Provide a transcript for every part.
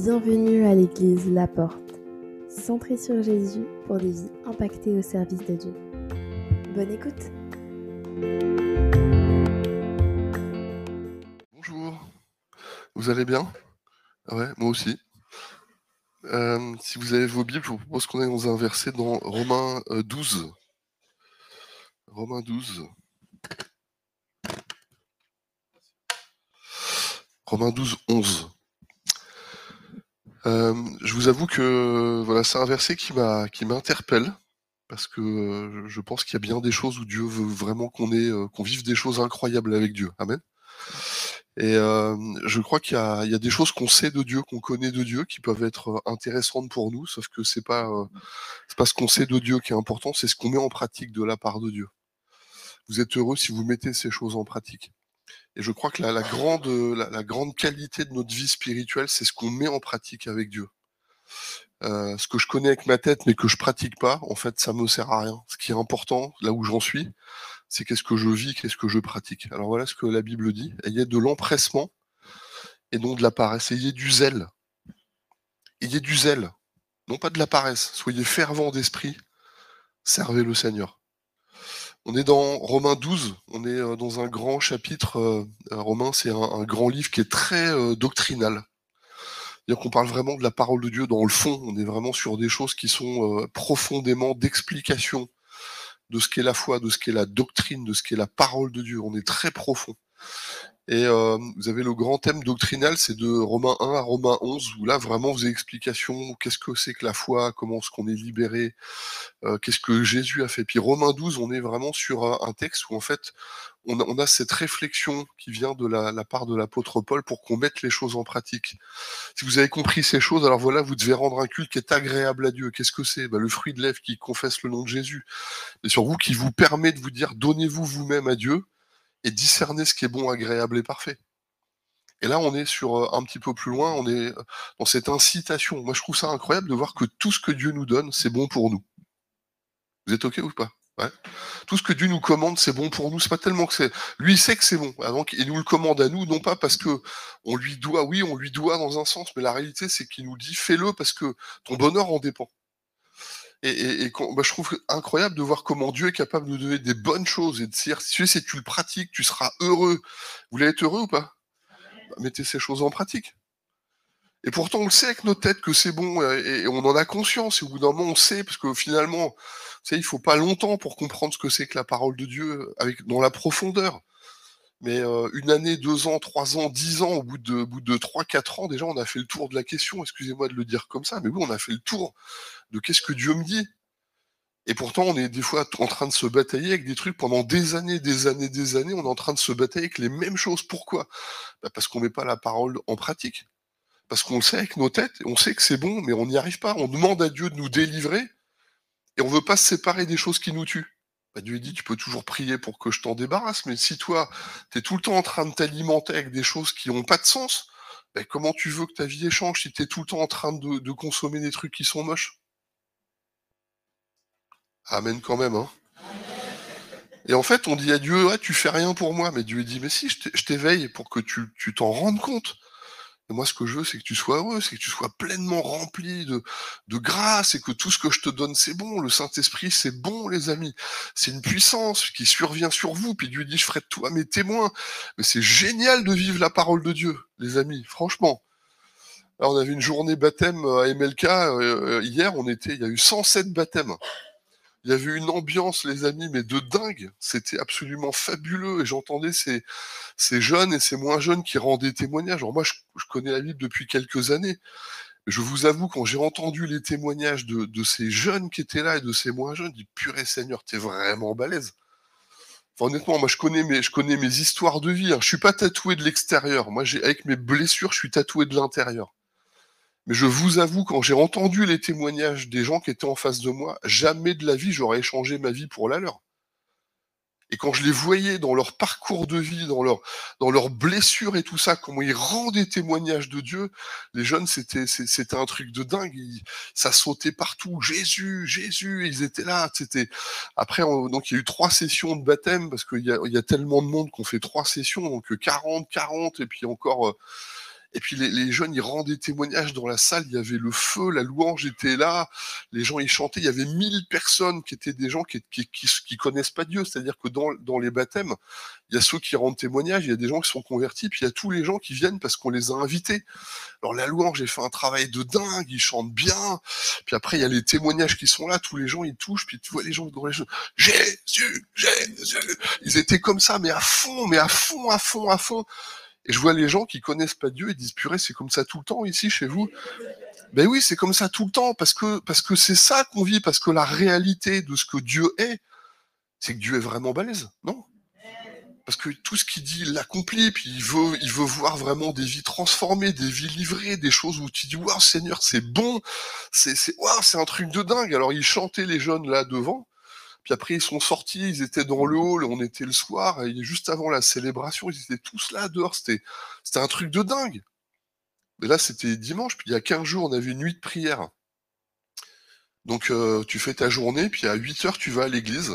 Bienvenue à l'église La Porte, centrée sur Jésus pour des vies impactées au service de Dieu. Bonne écoute Bonjour, vous allez bien? Ouais, moi aussi. Euh, si vous avez vos Bibles, je vous propose qu'on aille dans un verset dans Romains 12. Euh, Romains 12. Romains 12, 11. Euh, je vous avoue que voilà, c'est un verset qui m'a qui m'interpelle parce que euh, je pense qu'il y a bien des choses où Dieu veut vraiment qu'on ait euh, qu'on vive des choses incroyables avec Dieu. Amen. Et je crois qu'il y a, y a des choses qu'on sait de Dieu, qu'on connaît de Dieu, qui peuvent être intéressantes pour nous, sauf que c'est pas c'est pas ce qu'on sait de Dieu qui est important, c'est ce qu'on met en pratique de la part de Dieu. Vous êtes heureux si vous mettez ces choses en pratique. Et je crois que la, grande, qualité de notre vie spirituelle, c'est ce qu'on met en pratique avec Dieu. Euh, ce que je connais avec ma tête mais que je pratique pas, en fait, ça me sert à rien. Ce qui est important, là où j'en suis, c'est qu'est-ce que je vis, qu'est-ce que je pratique. Alors voilà ce que la Bible dit. Ayez de l'empressement et non de la paresse. Ayez du zèle. Ayez du zèle, non pas de la paresse. Soyez fervents d'esprit. Servez le Seigneur. On est dans Romains 12, on est euh, dans un grand chapitre. Euh, euh, Romains, c'est un, grand livre qui est très doctrinal. C'est-à-dire qu'on parle vraiment de la parole de Dieu dans le fond. On est vraiment sur des choses qui sont profondément d'explication de ce qu'est la foi, de ce qu'est la doctrine, de ce qu'est la parole de Dieu. On est très profond. Et euh, vous avez le grand thème doctrinal, c'est de Romains 1 à Romains 11, où là vraiment vous avez explication, qu'est-ce que c'est que la foi, comment est-ce qu'on est libéré, euh, qu'est-ce que Jésus a fait. Puis Romains 12, on est vraiment sur un texte où en fait on a, on a cette réflexion qui vient de la, la part de l'apôtre Paul pour qu'on mette les choses en pratique. Si vous avez compris ces choses, alors voilà, vous devez rendre un culte qui est agréable à Dieu. Qu'est-ce que c'est? Ben, Le fruit de lèvres qui confesse le nom de Jésus. Et sur vous, qui vous permet de vous dire, donnez-vous vous-même à Dieu et discerner ce qui est bon, agréable et parfait. Et là, on est sur euh, un petit peu plus loin, on est euh, dans cette incitation. Moi, je trouve ça incroyable de voir que tout ce que Dieu nous donne, c'est bon pour nous. Vous êtes OK ou pas? Tout ce que Dieu nous commande, c'est bon pour nous. C'est pas tellement que c'est. Lui, sait que c'est bon. Donc, il nous le commande à nous, non pas parce que on lui doit, oui, on lui doit dans un sens, mais la réalité, c'est qu'il nous dit fais-le parce que ton bonheur en dépend. Et, bah, je trouve incroyable de voir comment Dieu est capable de nous donner des bonnes choses et de dire, si tu, tu le pratiques, tu seras heureux. Vous voulez être heureux ou pas? Bah, Mettez ces choses en pratique. Et pourtant, on le sait avec nos têtes que c'est bon, et, on en a conscience, et au bout d'un moment, on sait, parce que finalement, sais, il faut pas longtemps pour comprendre ce que c'est que la parole de Dieu dans la profondeur. Mais euh, une année, deux ans, trois ans, dix ans, au bout de, trois, quatre ans, déjà, on a fait le tour de la question. Excusez-moi de le dire comme ça, mais oui, on a fait le tour de qu'est-ce que Dieu me dit. Et pourtant, on est des fois en train de se batailler avec des trucs pendant des années, des années, des années. On est en train de se batailler avec les mêmes choses. Pourquoi? Bah, Parce qu'on met pas la parole en pratique. Parce qu'on le sait avec nos têtes, on sait que c'est bon, mais on n'y arrive pas. On demande à Dieu de nous délivrer, et on veut pas se séparer des choses qui nous tuent. Bah, Dieu dit, tu peux toujours prier pour que je t'en débarrasse, mais si toi, tu es tout le temps en train de t'alimenter avec des choses qui n'ont pas de sens, bah, comment tu veux que ta vie échange si tu es tout le temps en train de, consommer des trucs qui sont moches? Amen quand même. Hein et en fait, on dit à Dieu, ah, tu fais rien pour moi. Mais Dieu dit, mais si, je t'éveille pour que tu t'en rendes compte moi, ce que je veux, c'est que tu sois heureux, c'est que tu sois pleinement rempli de, de grâce et que tout ce que je te donne, c'est bon. Le Saint-Esprit, c'est bon, les amis. C'est une puissance qui survient sur vous. Puis Dieu dit, je ferai de toi mes témoins. Mais c'est génial de vivre la parole de Dieu, les amis, franchement. Alors, on avait une journée baptême à MLK euh, hier, on était, il y a eu 107 baptêmes. Il y avait une ambiance, les amis, mais de dingue. C'était absolument fabuleux. Et j'entendais ces, jeunes et ces moins jeunes qui rendaient témoignages. Alors moi, je, connais la Bible depuis quelques années. Je vous avoue, quand j'ai entendu les témoignages de, ces jeunes qui étaient là et de ces moins jeunes, je dis purée Seigneur, t'es vraiment balèze. Honnêtement, moi je connais mes, je connais mes histoires de vie. Hein. Je suis pas tatoué de l'extérieur. Moi, j'ai avec mes blessures, je suis tatoué de l'intérieur. Mais je vous avoue, quand j'ai entendu les témoignages des gens qui étaient en face de moi, jamais de la vie j'aurais échangé ma vie pour la leur. Et quand je les voyais dans leur parcours de vie, dans leur dans leurs blessures et tout ça, comment ils rendaient témoignages de Dieu, les jeunes c'était c'était un truc de dingue. ça sautait partout. Jésus, Jésus, ils étaient là. C'était après donc il y a eu trois sessions de baptême parce qu'il y a, il y a tellement de monde qu'on fait trois sessions donc 40, 40 et puis encore. Euh, Et puis les, jeunes, ils rendaient témoignages dans la salle, il y avait le feu, la louange était là, les gens ils chantaient, il y avait mille personnes qui étaient des gens qui, qui, connaissent pas Dieu, c'est-à-dire que dans, dans les baptêmes, il y a ceux qui rendent témoignage, il y a des gens qui sont convertis, puis il y a tous les gens qui viennent parce qu'on les a invités. Alors la louange, j'ai fait un travail de dingue, ils chantent bien, puis après il y a les témoignages qui sont là, tous les gens ils touchent, puis tu vois les gens dans les choses, Jésus, Jésus, ils étaient comme ça, mais à fond, mais à fond, à fond, à fond. Et je vois les gens qui connaissent pas Dieu et disent purée, c'est comme ça tout le temps ici chez vous. Ben oui, c'est comme ça tout le temps parce que parce que c'est ça qu'on vit, parce que la réalité de ce que Dieu est, c'est que Dieu est vraiment balèze, non? Parce que tout ce qu'il dit, il l'accomplit, puis il veut il veut voir vraiment des vies transformées, des vies livrées, des choses où tu dis waouh Seigneur, c'est bon, c'est c'est waouh, c'est un truc de dingue. Alors ils chantaient les jeunes là devant. Puis après, ils sont sortis, ils étaient dans le hall, on était le soir, et juste avant la célébration, ils étaient tous là dehors, c'était, un truc de dingue. Mais là, c'était dimanche, puis il y a 15 jours, on avait une nuit de prière. Donc euh, tu fais ta journée, puis à 8 heures, tu vas à l'église.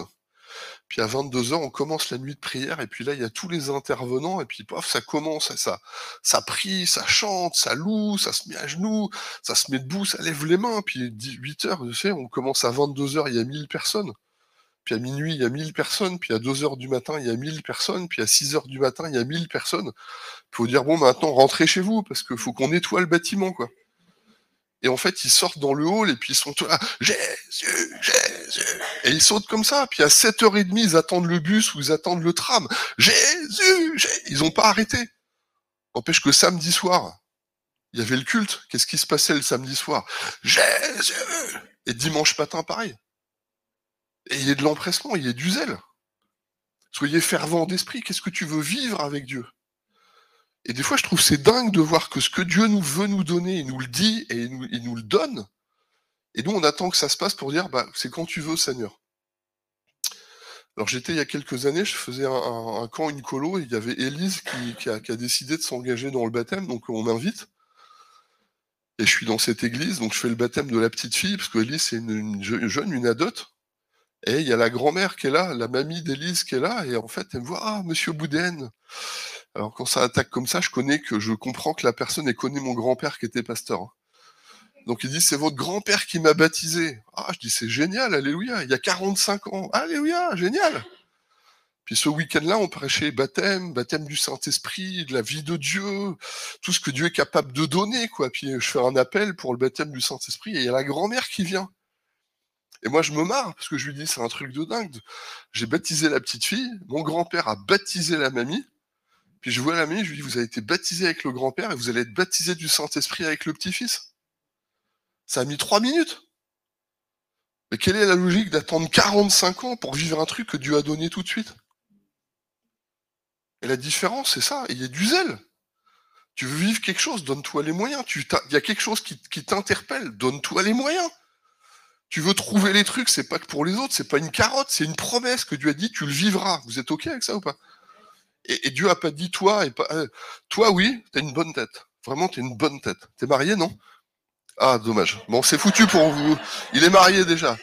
Puis à 22 heures, on commence la nuit de prière, et puis là, il y a tous les intervenants, et puis paf, ça commence, ça, prie, ça chante, ça loue, ça se met à genoux, ça se met debout, ça lève les mains, puis 8 heures, tu sais, on commence à 22 heures, il y a 1000 personnes puis à minuit, il y a 1000 personnes, puis à 2 heures du matin, il y a 1000 personnes, puis à 6 heures du matin, il y a 1000 personnes. Il faut dire, bon, maintenant, rentrez chez vous, parce qu'il faut qu'on nettoie le bâtiment, quoi. Et en fait, ils sortent dans le hall, et puis ils sont tous là, Jésus, Jésus. Et ils sautent comme ça, puis à 7h30, ils attendent le bus ou ils attendent le tram. Jésus, Jésus. Ils n'ont pas arrêté. N'empêche que samedi soir, il y avait le culte. Qu'est-ce qui se passait le samedi soir Jésus Et dimanche matin, pareil. Et il a de l'empressement, il a du zèle. Soyez fervent d'esprit. Qu'est-ce que tu veux vivre avec Dieu? Et des fois, je trouve c'est dingue de voir que ce que Dieu nous veut nous donner, il nous le dit et il nous, le donne. Et nous, on attend que ça se passe pour dire, bah, c'est quand tu veux, Seigneur. Alors j'étais il y a quelques années, je faisais un, camp, une colo, et il y avait Élise qui, a, décidé de s'engager dans le baptême, donc on m'invite. Et je suis dans cette église, donc je fais le baptême de la petite fille, parce que Élise c'est une, jeune, une adote. Et il y a la grand-mère qui est là, la mamie d'Élise qui est là, et en fait, elle me voit, ah, monsieur Boudin. Alors, quand ça attaque comme ça, je connais que je comprends que la personne, elle connaît mon grand-père qui était pasteur. Hein. Donc, il dit, c'est votre grand-père qui m'a baptisé. Ah, je dis, c'est génial, alléluia, il y a 45 ans. Alléluia, génial. Puis ce week-end-là, on prêchait baptême, baptême du Saint-Esprit, de la vie de Dieu, tout ce que Dieu est capable de donner, quoi. Puis je fais un appel pour le baptême du Saint-Esprit, et il y a la grand-mère qui vient. Et moi, je me marre parce que je lui dis, c'est un truc de dingue. J'ai baptisé la petite fille, mon grand-père a baptisé la mamie. Puis je vois la mamie, je lui dis, vous avez été baptisé avec le grand-père et vous allez être baptisé du Saint-Esprit avec le petit-fils. Ça a mis trois minutes. Mais quelle est la logique d'attendre 45 ans pour vivre un truc que Dieu a donné tout de suite? Et la différence, c'est ça, il y a du zèle. Tu veux vivre quelque chose, donne-toi les moyens. Il y a quelque chose qui, qui t'interpelle, donne-toi les moyens. Tu veux trouver les trucs, c'est pas que pour les autres, c'est pas une carotte, c'est une promesse que Dieu a dit, tu le vivras. Vous êtes OK avec ça ou pas? Et, Dieu a pas dit toi et pas. Euh, toi, oui, t'as une bonne tête. Vraiment, t'as une bonne tête. T'es marié, non? Ah, dommage. Bon, c'est foutu pour vous. Il est marié déjà.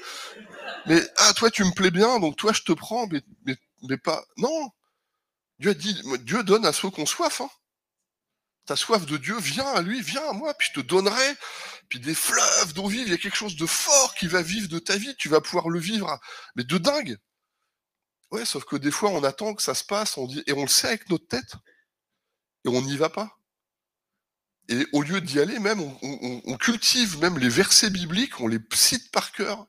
Mais ah, toi, tu me plais bien, donc toi, je te prends, mais, mais, mais pas. Non Dieu a dit, Dieu donne à ceux qu'on soif. Hein. T'as soif de Dieu, viens à lui, viens à moi, puis je te donnerai puis des fleuves d'eau vive, il y a quelque chose de fort qui va vivre de ta vie, tu vas pouvoir le vivre, mais de dingue. Ouais, sauf que des fois, on attend que ça se passe, on dit, et on le sait avec notre tête, et on n'y va pas. Et au lieu d'y aller, même, on, cultive même les versets bibliques, on les cite par cœur,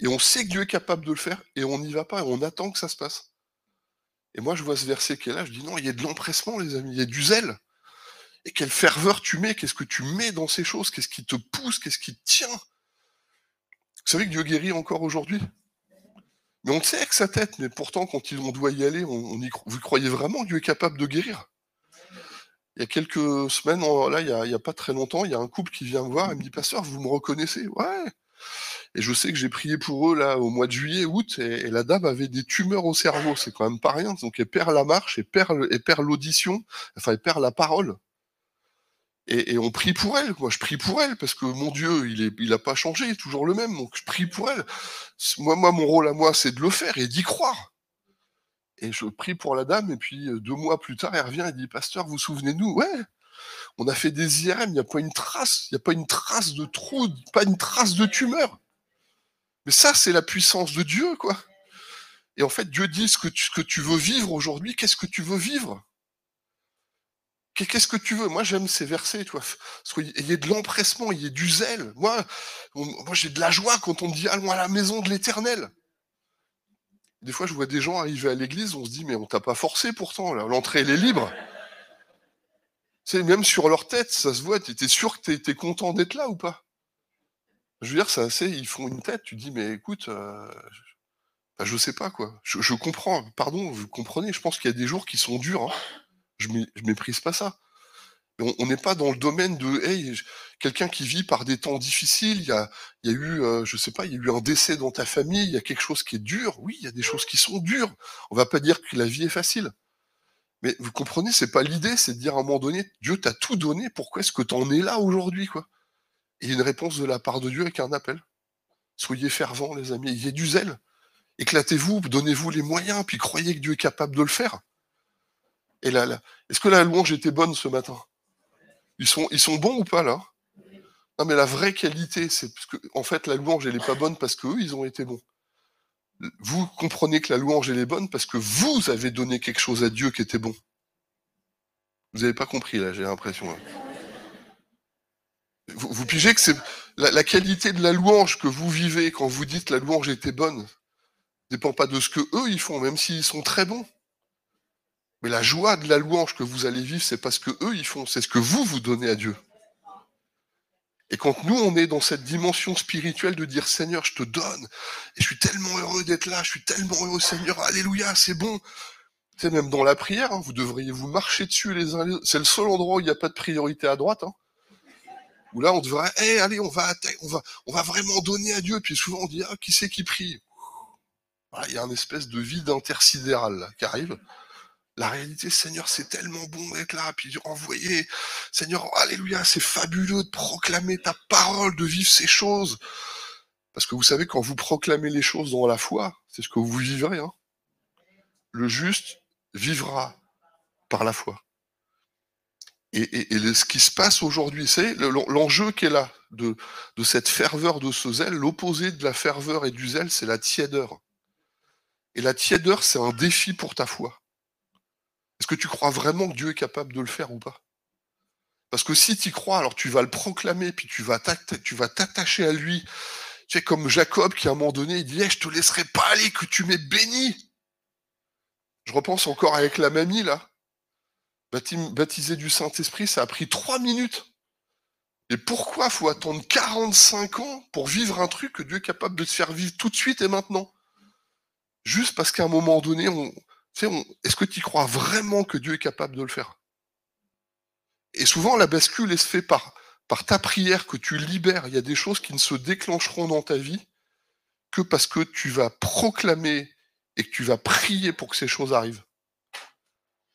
et on sait que Dieu est capable de le faire, et on n'y va pas, et on attend que ça se passe. Et moi, je vois ce verset qui est là, je dis non, il y a de l'empressement, les amis, il y a du zèle. Et quelle ferveur tu mets, qu'est-ce que tu mets dans ces choses, qu'est-ce qui te pousse, qu'est-ce qui te tient. Vous savez que Dieu guérit encore aujourd'hui Mais on le sait avec sa tête, mais pourtant, quand on doit y aller, on, vous croyez vraiment que Dieu est capable de guérir? Il y a quelques semaines, là, il n'y a, pas très longtemps, il y a un couple qui vient me voir et me dit Pasteur, vous me reconnaissez? Ouais et je sais que j'ai prié pour eux là au mois de juillet, août, et, la dame avait des tumeurs au cerveau. C'est quand même pas rien. Donc elle perd la marche, elle perd l'audition, enfin elle perd la parole. Et, on prie pour elle. Moi, je prie pour elle parce que mon Dieu, il est, a pas changé, il est toujours le même. Donc, je prie pour elle. Moi, moi, mon rôle à moi, c'est de le faire et d'y croire. Et je prie pour la dame. Et puis deux mois plus tard, elle revient et dit, Pasteur, vous souvenez-nous Ouais. On a fait des IRM, il n'y a pas une trace, il n'y a pas une trace de trou, pas une trace de tumeur. Mais ça, c'est la puissance de Dieu, quoi. Et en fait, Dieu dit ce que tu veux vivre aujourd'hui, qu'est-ce que tu veux vivre? Qu'est-ce que tu veux? Moi, j'aime ces versets, tu vois. Il y a de l'empressement, il y a du zèle. Moi, moi j'ai de la joie quand on me dit allons à la maison de l'éternel. Des fois, je vois des gens arriver à l'église, on se dit mais on t'a pas forcé pourtant, l'entrée elle est libre. Même sur leur tête, ça se voit. Tu sûr que tu es, content d'être là ou pas? Je veux dire, c'est assez. Ils font une tête. Tu dis mais écoute, euh, bah, je sais pas quoi. Je, comprends. Pardon, vous comprenez. Je pense qu'il y a des jours qui sont durs. Hein je, ne méprise pas ça. on n'est pas dans le domaine de hey, quelqu'un qui vit par des temps difficiles. Il y a, eu, euh, je sais pas, il y a eu un décès dans ta famille. Il y a quelque chose qui est dur. Oui, il y a des choses qui sont dures. On va pas dire que la vie est facile. Mais vous comprenez, c'est pas l'idée, c'est de dire à un moment donné, Dieu t'a tout donné. Pourquoi est-ce que tu en es là aujourd'hui, quoi? Et une réponse de la part de Dieu avec un appel. Soyez fervents, les amis. Il y a du zèle. Éclatez-vous, donnez-vous les moyens, puis croyez que Dieu est capable de le faire. Est-ce que la louange était bonne ce matin? Ils sont, ils sont bons ou pas là? Non, mais la vraie qualité, c'est parce que, en fait, la louange, elle n'est pas bonne parce qu'eux, ils ont été bons. Vous comprenez que la louange, elle est bonne parce que vous avez donné quelque chose à Dieu qui était bon. Vous n'avez pas compris, là, j'ai l'impression. Vous, pigez que c'est la, la, qualité de la louange que vous vivez quand vous dites la louange était bonne dépend pas de ce que eux ils font, même s'ils sont très bons. Mais la joie de la louange que vous allez vivre, c'est parce que eux ils font, c'est ce que vous vous donnez à Dieu. Et quand nous on est dans cette dimension spirituelle de dire Seigneur, je te donne, et je suis tellement heureux d'être là, je suis tellement heureux Seigneur, alléluia, c'est bon. C'est même dans la prière, hein, vous devriez vous marcher dessus les uns les autres. C'est le seul endroit où il n'y a pas de priorité à droite. Hein. Où là on devrait, hey, allez, on va, on va, on va vraiment donner à Dieu. Puis souvent on dit, ah, qui c'est qui prie? Il y a une espèce de vide intersidéral qui arrive. La réalité, Seigneur, c'est tellement bon d'être là, puis envoyer, Seigneur, alléluia, c'est fabuleux de proclamer ta parole, de vivre ces choses. Parce que vous savez, quand vous proclamez les choses dans la foi, c'est ce que vous vivrez. Hein. Le juste vivra par la foi. Et, ce qui se passe aujourd'hui, c'est l'enjeu qui est là, de, de cette ferveur, de ce zèle. L'opposé de la ferveur et du zèle, c'est la tièdeur. Et la tièdeur, c'est un défi pour ta foi. Est-ce que tu crois vraiment que Dieu est capable de le faire ou pas? Parce que si tu crois, alors tu vas le proclamer, puis tu vas t'attacher à lui. Tu sais, comme Jacob qui à un moment donné, il dit Je Je te laisserai pas aller, que tu m'aies béni. Je repense encore avec la mamie, là. Baptisé du Saint-Esprit, ça a pris trois minutes. Et pourquoi faut attendre 45 ans pour vivre un truc que Dieu est capable de te faire vivre tout de suite et maintenant? Juste parce qu'à un moment donné, on, est-ce que tu crois vraiment que Dieu est capable de le faire? Et souvent, la bascule, elle se fait par, ta prière que tu libères. Il y a des choses qui ne se déclencheront dans ta vie que parce que tu vas proclamer et que tu vas prier pour que ces choses arrivent.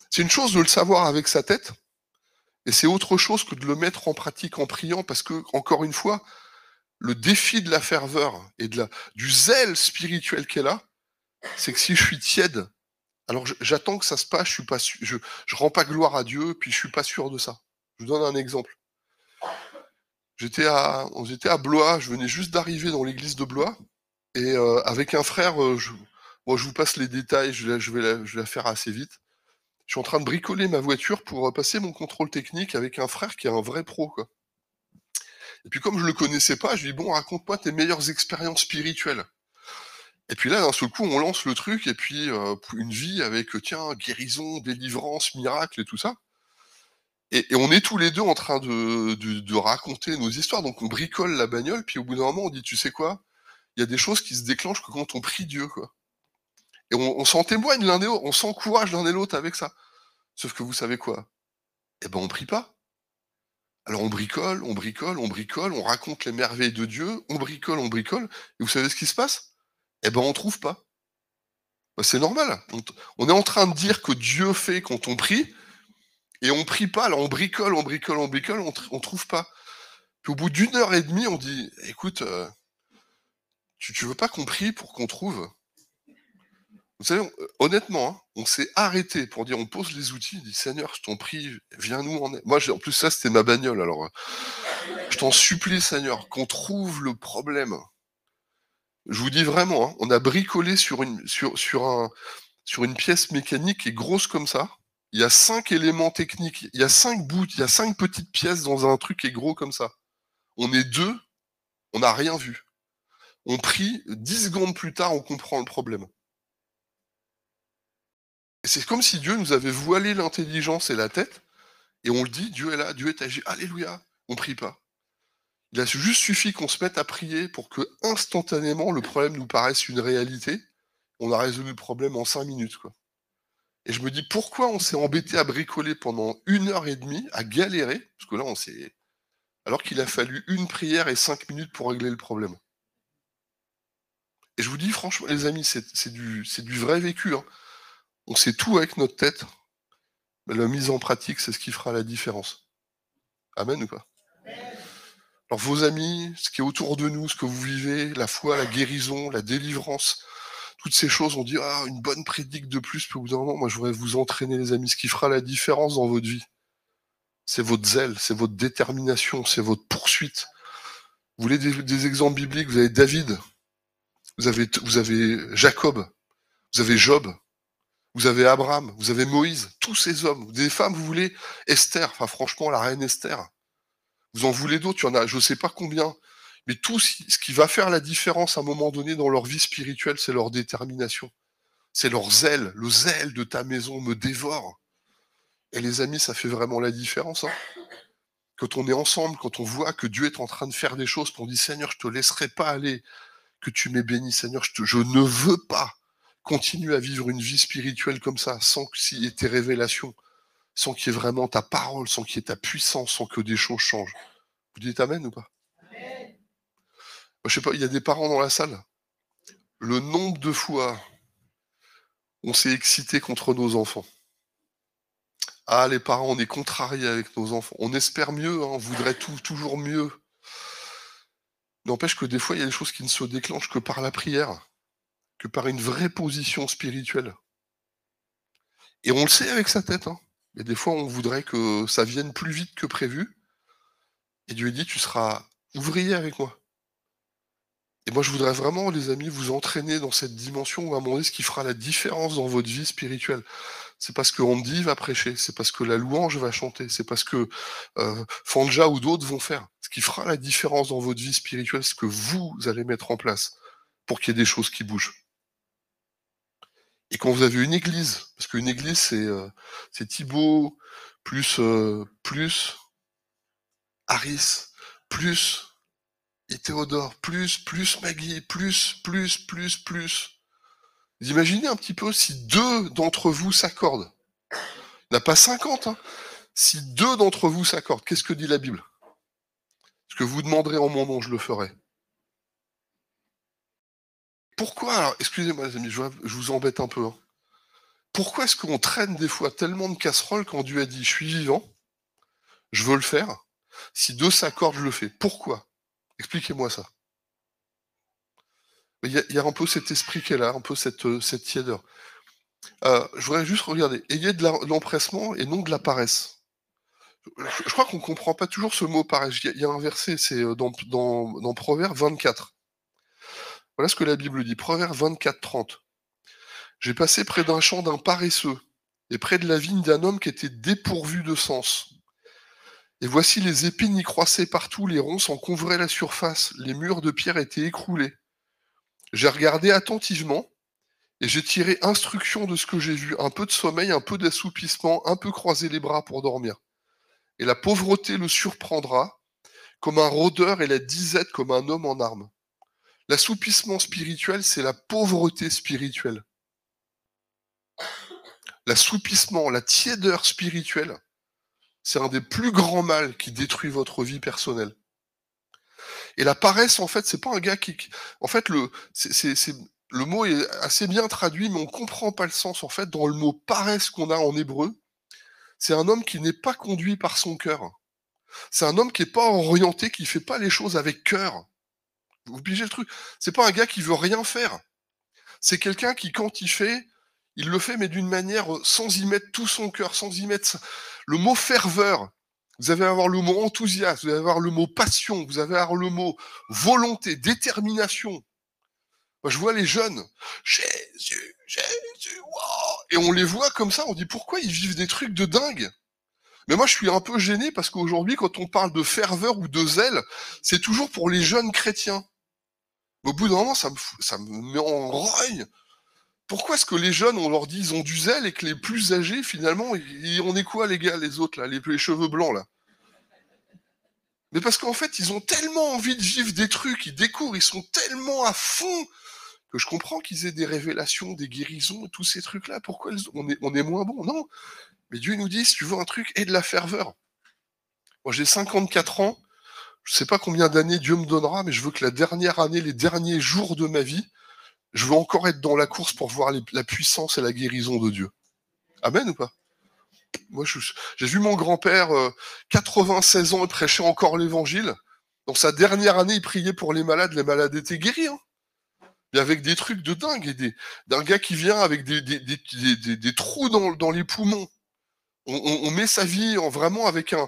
C'est une chose de le savoir avec sa tête, et c'est autre chose que de le mettre en pratique en priant, parce que, encore une fois, le défi de la ferveur et du zèle spirituel qu'elle a, c'est que si je suis tiède, alors j'attends que ça se passe, je suis pas je, je rends pas gloire à Dieu, puis je suis pas sûr de ça. Je vous donne un exemple. J'étais à, on était à Blois, je venais juste d'arriver dans l'église de Blois, et euh, avec un frère, euh, je, je vous passe les détails, je, vais la, je vais la faire assez vite. Je suis en train de bricoler ma voiture pour euh, passer mon contrôle technique avec un frère qui est un vrai pro, quoi. Et puis comme je le connaissais pas, je lui dis bon, raconte-moi tes meilleures expériences spirituelles. Et puis là, d'un seul coup, on lance le truc, et puis euh, une vie avec, tiens, guérison, délivrance, miracle et tout ça. Et, on est tous les deux en train de, raconter nos histoires. Donc on bricole la bagnole, puis au bout d'un moment, on dit, tu sais quoi? Il y a des choses qui se déclenchent que quand on prie Dieu, quoi. Et on, s'en témoigne l'un des autres, on s'encourage l'un et l'autre avec ça. Sauf que vous savez quoi? Eh ben on prie pas. Alors on bricole, on bricole, on bricole, on raconte les merveilles de Dieu, on bricole, on bricole, et vous savez ce qui se passe? Eh ben on trouve pas. Bah, c'est normal. On, est en train de dire que Dieu fait quand on prie, et on prie pas, là on bricole, on bricole, on bricole, on, on trouve pas. Puis au bout d'une heure et demie, on dit, écoute, euh, tu, tu veux pas qu'on prie pour qu'on trouve? Vous savez, honnêtement, hein, on s'est arrêté pour dire, on pose les outils, dit Seigneur, je t'en prie, viens-nous en aide. Moi, en plus, ça, c'était ma bagnole, alors je t'en supplie, Seigneur, qu'on trouve le problème. Je vous dis vraiment, hein, on a bricolé sur une, pièce mécanique qui est grosse comme ça. Il y a cinq éléments techniques, il y a cinq bouts, il y a cinq petites pièces dans un truc qui est gros comme ça. On est deux, on n'a rien vu. On prie, dix secondes plus tard, on comprend le problème. c'est comme si Dieu nous avait voilé l'intelligence et la tête, et on le dit, Dieu est là, Dieu est agi, Alléluia, on prie pas. Il a juste suffi qu'on se mette à prier pour que instantanément le problème nous paraisse une réalité. On a résolu le problème en cinq minutes. Et je me dis pourquoi on s'est embêté à bricoler pendant une heure et demie, à galérer, parce que là on s'est. Alors qu'il a fallu une prière et cinq minutes pour régler le problème. Et je vous dis franchement, les amis, c'est du, du vrai vécu. Hein. On sait tout avec notre tête. Mais la mise en pratique, c'est ce qui fera la différence. Amen ou pas? Alors vos amis, ce qui est autour de nous, ce que vous vivez, la foi, la guérison, la délivrance, toutes ces choses, on dit ah une bonne prédique de plus, puis au bout d'un moi je voudrais vous entraîner les amis, ce qui fera la différence dans votre vie. C'est votre zèle, c'est votre détermination, c'est votre poursuite. Vous voulez des, exemples bibliques? Vous avez David, vous avez, vous avez Jacob, vous avez Job, vous avez Abraham, vous avez Moïse, tous ces hommes, des femmes, vous voulez Esther, enfin franchement la reine Esther. Vous en voulez d'autres, il y en a je ne sais pas combien. Mais tout ce qui va faire la différence à un moment donné dans leur vie spirituelle, c'est leur détermination. C'est leur zèle. Le zèle de ta maison me dévore. Et les amis, ça fait vraiment la différence. Hein. Quand on est ensemble, quand on voit que Dieu est en train de faire des choses, qu'on dit Seigneur, je te laisserai pas aller, que tu m'aies béni, Seigneur, je, ne veux pas continuer à vivre une vie spirituelle comme ça, sans y ait tes révélations, sans qu'il y ait vraiment ta parole, sans qu'il y ait ta puissance, sans que des choses changent. Vous dites Amen ou pas? Amen. Je sais pas, il y a des parents dans la salle. Le nombre de fois on s'est excité contre nos enfants. Ah, les parents, on est contrariés avec nos enfants. On espère mieux, hein, on voudrait tout, toujours mieux. N'empêche que des fois, il y a des choses qui ne se déclenchent que par la prière, que par une vraie position spirituelle. Et on le sait avec sa tête. Hein. Et des fois, on voudrait que ça vienne plus vite que prévu. Et Dieu dit, tu seras ouvrier avec moi. Et moi, je voudrais vraiment, les amis, vous entraîner dans cette dimension où à un moment ce qui fera la différence dans votre vie spirituelle. C'est parce qu'on dit va prêcher, c'est parce que la louange va chanter, c'est parce que euh, Fanja ou d'autres vont faire. Ce qui fera la différence dans votre vie spirituelle, c'est ce que vous allez mettre en place pour qu'il y ait des choses qui bougent. Et quand vous avez une église, parce qu'une église, c'est euh, Thibaut, plus, euh, plus Harris, plus et Théodore, plus, plus Maggie, plus, plus, plus, plus. Vous imaginez un petit peu si deux d'entre vous s'accordent. Il n'y a pas 50, hein. Si deux d'entre vous s'accordent, qu'est-ce que dit la Bible? Ce que vous demanderez en mon nom, je le ferai. Pourquoi alors, excusez-moi les amis, je vous embête un peu. Hein. Pourquoi est-ce qu'on traîne des fois tellement de casseroles quand Dieu a dit je suis vivant, je veux le faire, si deux s'accordent, je le fais? Pourquoi? Expliquez-moi ça. Il y, a, un peu cet esprit qu'elle a, un peu cette, euh, tièdeur. Euh, je voudrais juste regarder. Ayez de l'empressement et non de la paresse. Je, crois qu'on ne comprend pas toujours ce mot paresse. Il y, a un verset, c'est euh, dans, dans, dans Proverbe 24. Voilà ce que la Bible dit. Proverbe 24, 30. J'ai passé près d'un champ d'un paresseux et près de la vigne d'un homme qui était dépourvu de sens. Et voici les épines y croissaient partout, les ronces en couvraient la surface, les murs de pierre étaient écroulés. J'ai regardé attentivement, et j'ai tiré instruction de ce que j'ai vu, un peu de sommeil, un peu d'assoupissement, un peu croiser les bras pour dormir. Et la pauvreté le surprendra, comme un rôdeur et la disette comme un homme en armes. L'assoupissement spirituel, c'est la pauvreté spirituelle. L'assoupissement, la tiédeur spirituelle, c'est un des plus grands mâles qui détruit votre vie personnelle. Et la paresse, en fait, c'est pas un gars qui, en fait, le, mot est assez bien traduit, mais on comprend pas le sens. En fait, dans le mot paresse qu'on a en hébreu, c'est un homme qui n'est pas conduit par son cœur. C'est un homme qui n'est pas orienté, qui fait pas les choses avec cœur. Vous pigez le truc. C'est pas un gars qui veut rien faire. C'est quelqu'un qui, quand il fait, Il le fait, mais d'une manière sans y mettre tout son cœur, sans y mettre le mot ferveur. Vous allez avoir le mot enthousiasme, vous allez avoir le mot passion, vous allez avoir le mot volonté, détermination. Moi, je vois les jeunes, Jésus, Jésus, wow et on les voit comme ça, on dit pourquoi ils vivent des trucs de dingue? Mais moi, je suis un peu gêné parce qu'aujourd'hui, quand on parle de ferveur ou de zèle, c'est toujours pour les jeunes chrétiens. Au bout d'un moment, ça me, met en rogne. Pourquoi est-ce que les jeunes, on leur dit ils ont du zèle et que les plus âgés, finalement, on est quoi les gars, les autres, là, les, les cheveux blancs, là? Mais parce qu'en fait, ils ont tellement envie de vivre des trucs, ils découvrent, ils sont tellement à fond que je comprends qu'ils aient des révélations, des guérisons, tous ces trucs-là. Pourquoi on est, on est moins bon Non. Mais Dieu nous dit, si tu veux un truc, aie de la ferveur. Moi, j'ai 54 ans. Je ne sais pas combien d'années Dieu me donnera, mais je veux que la dernière année, les derniers jours de ma vie, je veux encore être dans la course pour voir la puissance et la guérison de Dieu. Amen ou pas? Moi, j'ai vu mon grand-père, 96 euh, ans, et prêchait encore l'évangile. Dans sa dernière année, il priait pour les malades. Les malades étaient guéris. Hein mais avec des trucs de dingue, et d'un gars qui vient avec des, des, trous dans, les poumons. On, met sa vie en, vraiment avec un,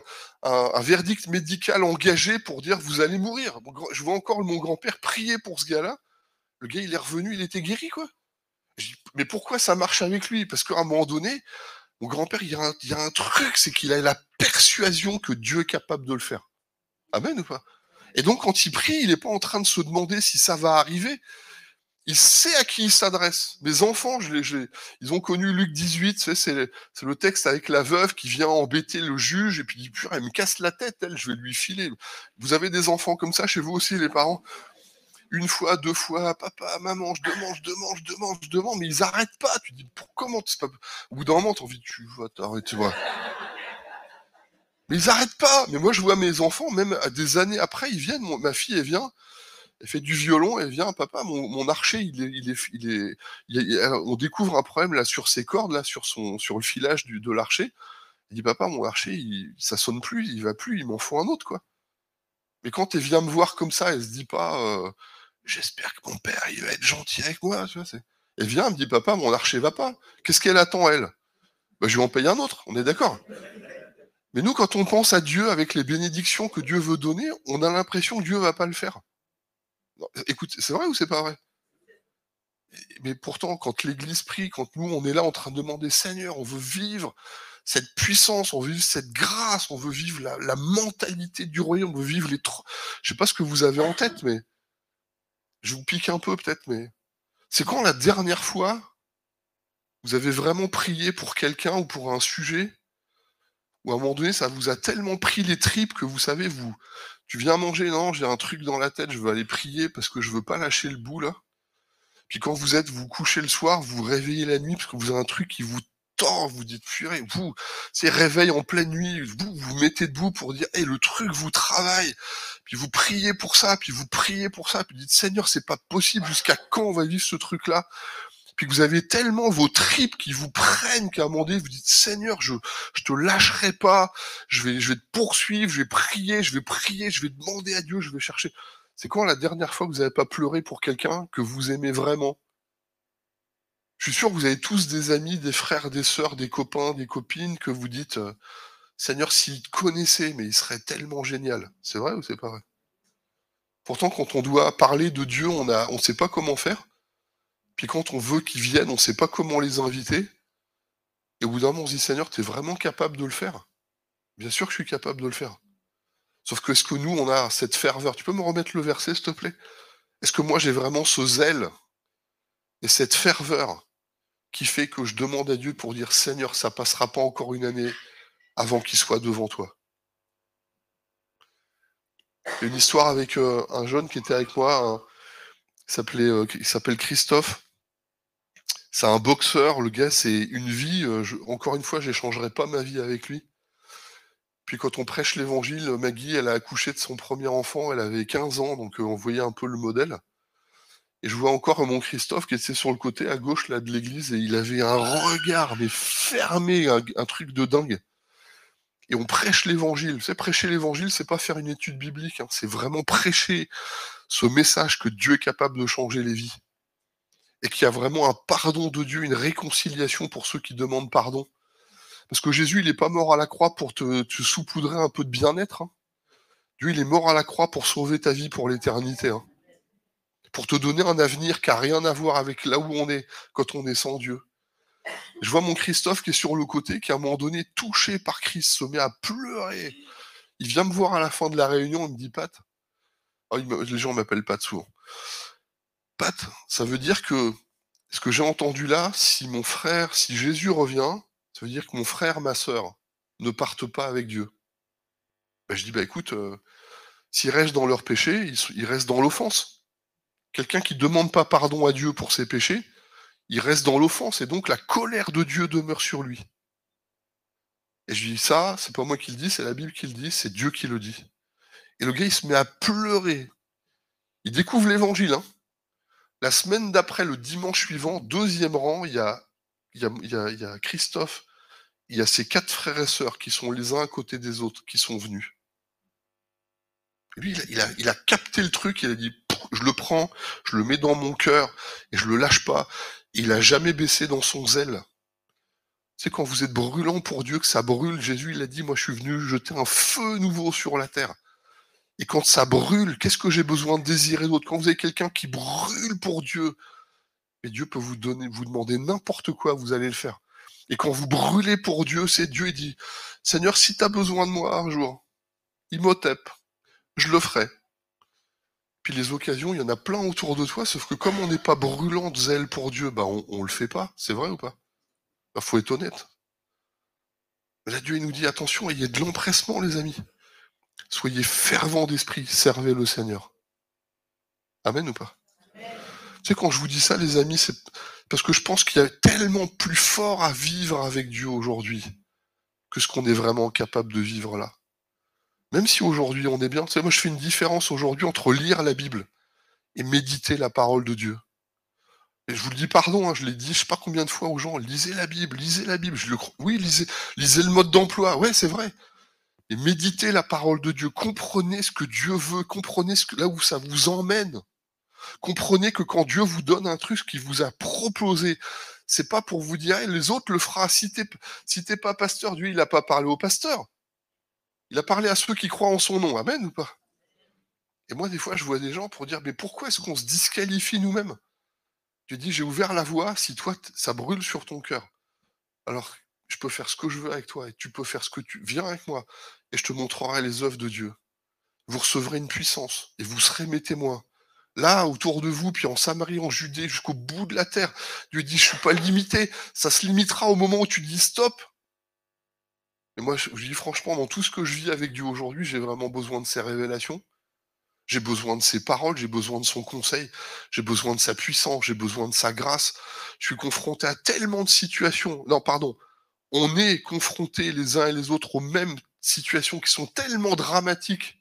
verdict médical engagé pour dire vous allez mourir. Je vois encore mon grand-père prier pour ce gars-là. Le gars, il est revenu, il était guéri, quoi. mais pourquoi ça marche avec lui? Parce qu'à un moment donné, mon grand-père, il, il, y a un truc, c'est qu'il a la persuasion que Dieu est capable de le faire. Amen ou pas? Et donc, quand il prie, il n'est pas en train de se demander si ça va arriver il sait à qui il s'adresse. Mes enfants, je les, ils ont connu Luc 18, c'est le texte avec la veuve qui vient embêter le juge et puis dit, purée, elle me casse la tête, elle, je vais lui filer. Vous avez des enfants comme ça chez vous aussi, les parents? Une fois, deux fois, papa, maman, je demande, je demande, je demande, je demande, mais ils arrêtent pas. Tu dis, comment pas... Au bout d'un moment, t'as envie, tu vas t'arrêter, vois. Mais ils arrêtent pas. Mais moi, je vois mes enfants, même des années après, ils viennent. ma fille, elle vient elle fait du violon, elle vient, papa, mon, archer, il est, il est, il est, on découvre un problème là sur ses cordes, là, sur son, sur le filage du, de l'archer. Il dit, papa, mon archer, il, ça sonne plus, il va plus, il m'en faut un autre, quoi. Mais quand elle vient me voir comme ça, elle se dit pas, euh, j'espère que mon père, il va être gentil avec moi, tu vois, Elle vient, elle me dit, papa, mon archer va pas. Qu'est-ce qu'elle attend, elle? Bah, je vais en payer un autre, on est d'accord. Mais nous, quand on pense à Dieu avec les bénédictions que Dieu veut donner, on a l'impression que Dieu va pas le faire écoute, c'est vrai ou c'est pas vrai? Mais pourtant, quand l'Église prie, quand nous, on est là en train de demander, Seigneur, on veut vivre cette puissance, on veut vivre cette grâce, on veut vivre la, mentalité du royaume, on veut vivre les... Je sais pas ce que vous avez en tête, mais je vous pique un peu peut-être, mais c'est quand la dernière fois vous avez vraiment prié pour quelqu'un ou pour un sujet, ou à un moment donné, ça vous a tellement pris les tripes que vous savez, vous, tu viens manger, non, j'ai un truc dans la tête, je veux aller prier parce que je veux pas lâcher le bout là. Puis quand vous êtes, vous couchez le soir, vous, réveillez la nuit parce que vous avez un truc qui vous tord, vous dites purée, vous, c'est réveil en pleine nuit, vous vous mettez debout pour dire, hé, le truc vous travaille, puis vous priez pour ça, puis vous priez pour ça, puis vous dites, Seigneur, c'est pas possible, jusqu'à quand on va vivre ce truc-là? Puis que vous avez tellement vos tripes qui vous prennent qu'à un moment donné, vous dites, Seigneur, je, je te lâcherai pas, je vais, je vais te poursuivre, je vais prier, je vais prier, je vais demander à Dieu, je vais chercher. C'est quand la dernière fois que vous n'avez pas pleuré pour quelqu'un que vous aimez vraiment? Je suis sûr que vous avez tous des amis, des frères, des sœurs, des copains, des copines que vous dites, euh, Seigneur, s'il te connaissait, mais il serait tellement génial. C'est vrai ou c'est pas vrai? Pourtant, quand on doit parler de Dieu, on ne on sait pas comment faire. Puis quand on veut qu'ils viennent, on ne sait pas comment les inviter. Et au bout d'un moment, on se dit, Seigneur, tu es vraiment capable de le faire? Bien sûr que je suis capable de le faire. Sauf que est-ce que nous, on a cette ferveur? Tu peux me remettre le verset, s'il te plaît? Est-ce que moi, j'ai vraiment ce zèle et cette ferveur qui fait que je demande à Dieu pour dire, Seigneur, ça passera pas encore une année avant qu'il soit devant toi? Une histoire avec euh, un jeune qui était avec moi, euh, il s'appelle Christophe. C'est un boxeur, le gars, c'est une vie. Euh, encore une fois, j'échangerai pas ma vie avec lui. Puis quand on prêche l'évangile, Maggie, elle a accouché de son premier enfant, elle avait 15 ans, donc euh, on voyait un peu le modèle. Et je vois encore mon Christophe qui était sur le côté à gauche de l'église et il avait un regard mais fermé, un, truc de dingue. Et on prêche l'évangile. Savez, prêcher l'évangile, c'est pas faire une étude biblique, hein. c'est vraiment prêcher ce message que Dieu est capable de changer les vies. Et qu'il y a vraiment un pardon de Dieu, une réconciliation pour ceux qui demandent pardon. Parce que Jésus, il n'est pas mort à la croix pour te, saupoudrer un peu de bien-être. Hein. Dieu, il est mort à la croix pour sauver ta vie pour l'éternité. Hein. Pour te donner un avenir qui n'a rien à voir avec là où on est quand on est sans Dieu. Je vois mon Christophe qui est sur le côté, qui à un moment donné, touché par Christ, se met à pleurer. Il vient me voir à la fin de la réunion, il me dit Pat. Oh, les gens m'appellent Pat souvent. Pat, ça veut dire que ce que j'ai entendu là, si mon frère, si Jésus revient, ça veut dire que mon frère, ma sœur, ne partent pas avec Dieu. Ben, je dis, bah écoute, euh, s'ils restent dans leur péché, ils, restent dans l'offense. Quelqu'un qui ne demande pas pardon à Dieu pour ses péchés, il reste dans l'offense, et donc la colère de Dieu demeure sur lui. Et je dis, ça, c'est pas moi qui le dis, c'est la Bible qui le dit, c'est Dieu qui le dit. Et le gars, il se met à pleurer. Il découvre l'évangile, hein. La semaine d'après, le dimanche suivant, deuxième rang, il y a, il y a, Christophe, il y a ses quatre frères et sœurs qui sont les uns à côté des autres, qui sont venus. lui, il a, il a, capté le truc, il a dit, je le prends, je le mets dans mon cœur, et je le lâche pas. Il a jamais baissé dans son zèle. C'est quand vous êtes brûlant pour Dieu que ça brûle. Jésus, il a dit, moi je suis venu jeter un feu nouveau sur la terre. Et quand ça brûle, qu'est-ce que j'ai besoin de désirer d'autre? Quand vous avez quelqu'un qui brûle pour Dieu, et Dieu peut vous donner, vous demander n'importe quoi, vous allez le faire. Et quand vous brûlez pour Dieu, c'est Dieu, il dit, Seigneur, si tu as besoin de moi un jour, Imhotep, je le ferai. Puis les occasions, il y en a plein autour de toi, sauf que comme on n'est pas brûlant de zèle pour Dieu, bah on, ne le fait pas. C'est vrai ou pas? Il bah, faut être honnête. Là, Dieu il nous dit, attention, il y a de l'empressement, les amis. Soyez fervents d'esprit, servez le Seigneur. Amen ou pas? Tu sais, quand je vous dis ça, les amis, c'est parce que je pense qu'il y a tellement plus fort à vivre avec Dieu aujourd'hui que ce qu'on est vraiment capable de vivre là. Même si aujourd'hui on est bien, tu sais, moi je fais une différence aujourd'hui entre lire la Bible et méditer la parole de Dieu. Et je vous le dis pardon, hein, je l'ai dit je sais pas combien de fois aux gens, lisez la Bible, lisez la Bible. Je le. Oui, lisez, lisez le mode d'emploi. Ouais, c'est vrai et méditez la parole de Dieu. Comprenez ce que Dieu veut, comprenez ce que, là où ça vous emmène. Comprenez que quand Dieu vous donne un truc qu'il vous a proposé, c'est pas pour vous dire les autres le fera. Si t'es si pas pasteur, Dieu il a pas parlé au pasteur. Il a parlé à ceux qui croient en son nom. Amen ou pas? Et moi des fois je vois des gens pour dire mais pourquoi est-ce qu'on se disqualifie nous-mêmes? Dieu dit j'ai ouvert la voie si toi ça brûle sur ton cœur. Alors je peux faire ce que je veux avec toi et tu peux faire ce que tu viens avec moi et je te montrerai les œuvres de Dieu. Vous recevrez une puissance et vous serez mes témoins. Là, autour de vous, puis en Samarie, en Judée, jusqu'au bout de la terre, Dieu dit, je suis pas limité. Ça se limitera au moment où tu dis stop. Et moi, je, dis franchement, dans tout ce que je vis avec Dieu aujourd'hui, j'ai vraiment besoin de ses révélations. J'ai besoin de ses paroles, j'ai besoin de son conseil, j'ai besoin de sa puissance, j'ai besoin de sa grâce. Je suis confronté à tellement de situations. Non, pardon. On est confrontés les uns et les autres aux mêmes situations qui sont tellement dramatiques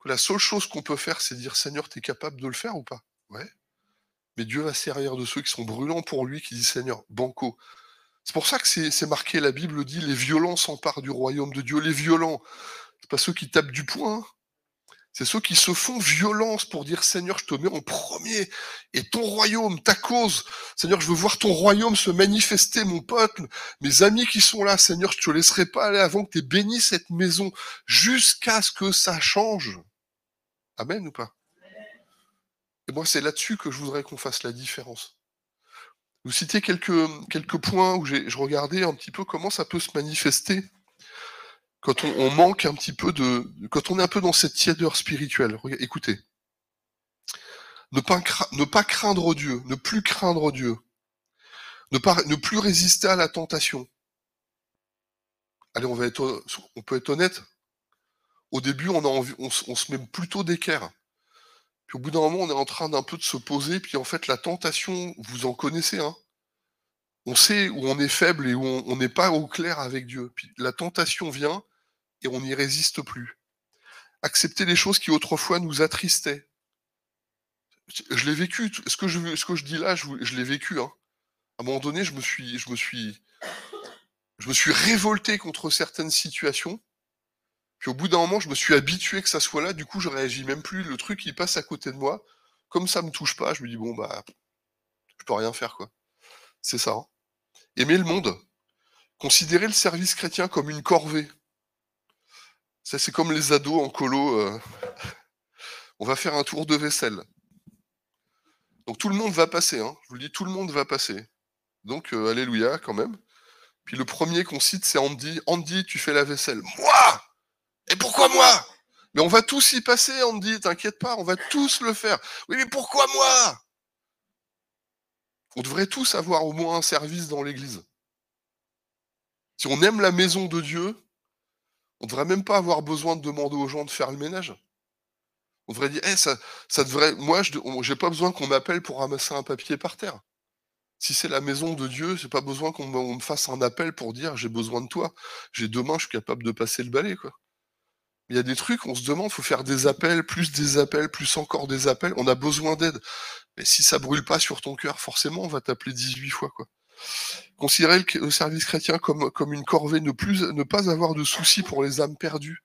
que la seule chose qu'on peut faire, c'est dire Seigneur, tu es capable de le faire ou pas? Ouais. Mais Dieu va servir de ceux qui sont brûlants pour lui, qui disent Seigneur, banco. C'est pour ça que c'est marqué, la Bible dit, les violents s'emparent du royaume de Dieu. Les violents, c'est pas ceux qui tapent du poing, c'est ceux qui se font violence pour dire Seigneur, je te mets en premier et ton royaume, ta cause. Seigneur, je veux voir ton royaume se manifester, mon peuple, mes amis qui sont là. Seigneur, je te laisserai pas aller avant que tu aies béni cette maison jusqu'à ce que ça change. Amen ou pas? Et moi, c'est là-dessus que je voudrais qu'on fasse la différence. Vous citez quelques, quelques points où je regardais un petit peu comment ça peut se manifester quand on, manque un petit peu de, quand on est un peu dans cette tièdeur spirituelle. écoutez, ne pas, ne pas craindre Dieu, ne plus craindre Dieu, ne, ne plus résister à la tentation. Allez, on peut être honnête. Au début, on, se met plutôt d'équerre. Puis au bout d'un moment, on est en train d'un peu de se poser. Puis en fait, la tentation, vous en connaissez, hein on sait où on est faible et où on n'est pas au clair avec Dieu. Puis la tentation vient, et on n'y résiste plus. Accepter les choses qui autrefois nous attristaient. Je l'ai vécu, ce que je, dis là, je, l'ai vécu. Hein. À un moment donné, je me suis, je me suis, je me suis révolté contre certaines situations. Puis au bout d'un moment, je me suis habitué que ça soit là. Du coup, je réagis même plus. Le truc, il passe à côté de moi. Comme ça me touche pas, je me dis bon bah, je peux rien faire, quoi. C'est ça. Hein. Aimer le monde, considérer le service chrétien comme une corvée. Ça, c'est comme les ados en colo. Euh, on va faire un tour de vaisselle. Donc tout le monde va passer, hein. je vous le dis, tout le monde va passer. Donc, euh, alléluia quand même. Puis le premier qu'on cite, c'est Andy. Andy, tu fais la vaisselle. Moi Et pourquoi moi? Mais on va tous y passer, Andy, t'inquiète pas, on va tous le faire. Oui, mais pourquoi moi? On devrait tous avoir au moins un service dans l'église. Si on aime la maison de Dieu, on ne devrait même pas avoir besoin de demander aux gens de faire le ménage. On devrait dire, eh, ça, devrait, moi, je n'ai pas besoin qu'on m'appelle pour ramasser un papier par terre. Si c'est la maison de Dieu, j'ai pas besoin qu'on me, fasse un appel pour dire j'ai besoin de toi. J'ai demain, je suis capable de passer le balai. Il y a des trucs, on se demande, faut faire des appels, plus des appels, plus encore des appels. On a besoin d'aide. Mais si ça brûle pas sur ton cœur, forcément, on va t'appeler 18 fois, quoi. Considérer le, service chrétien comme, comme une corvée, ne plus, ne pas avoir de soucis pour les âmes perdues.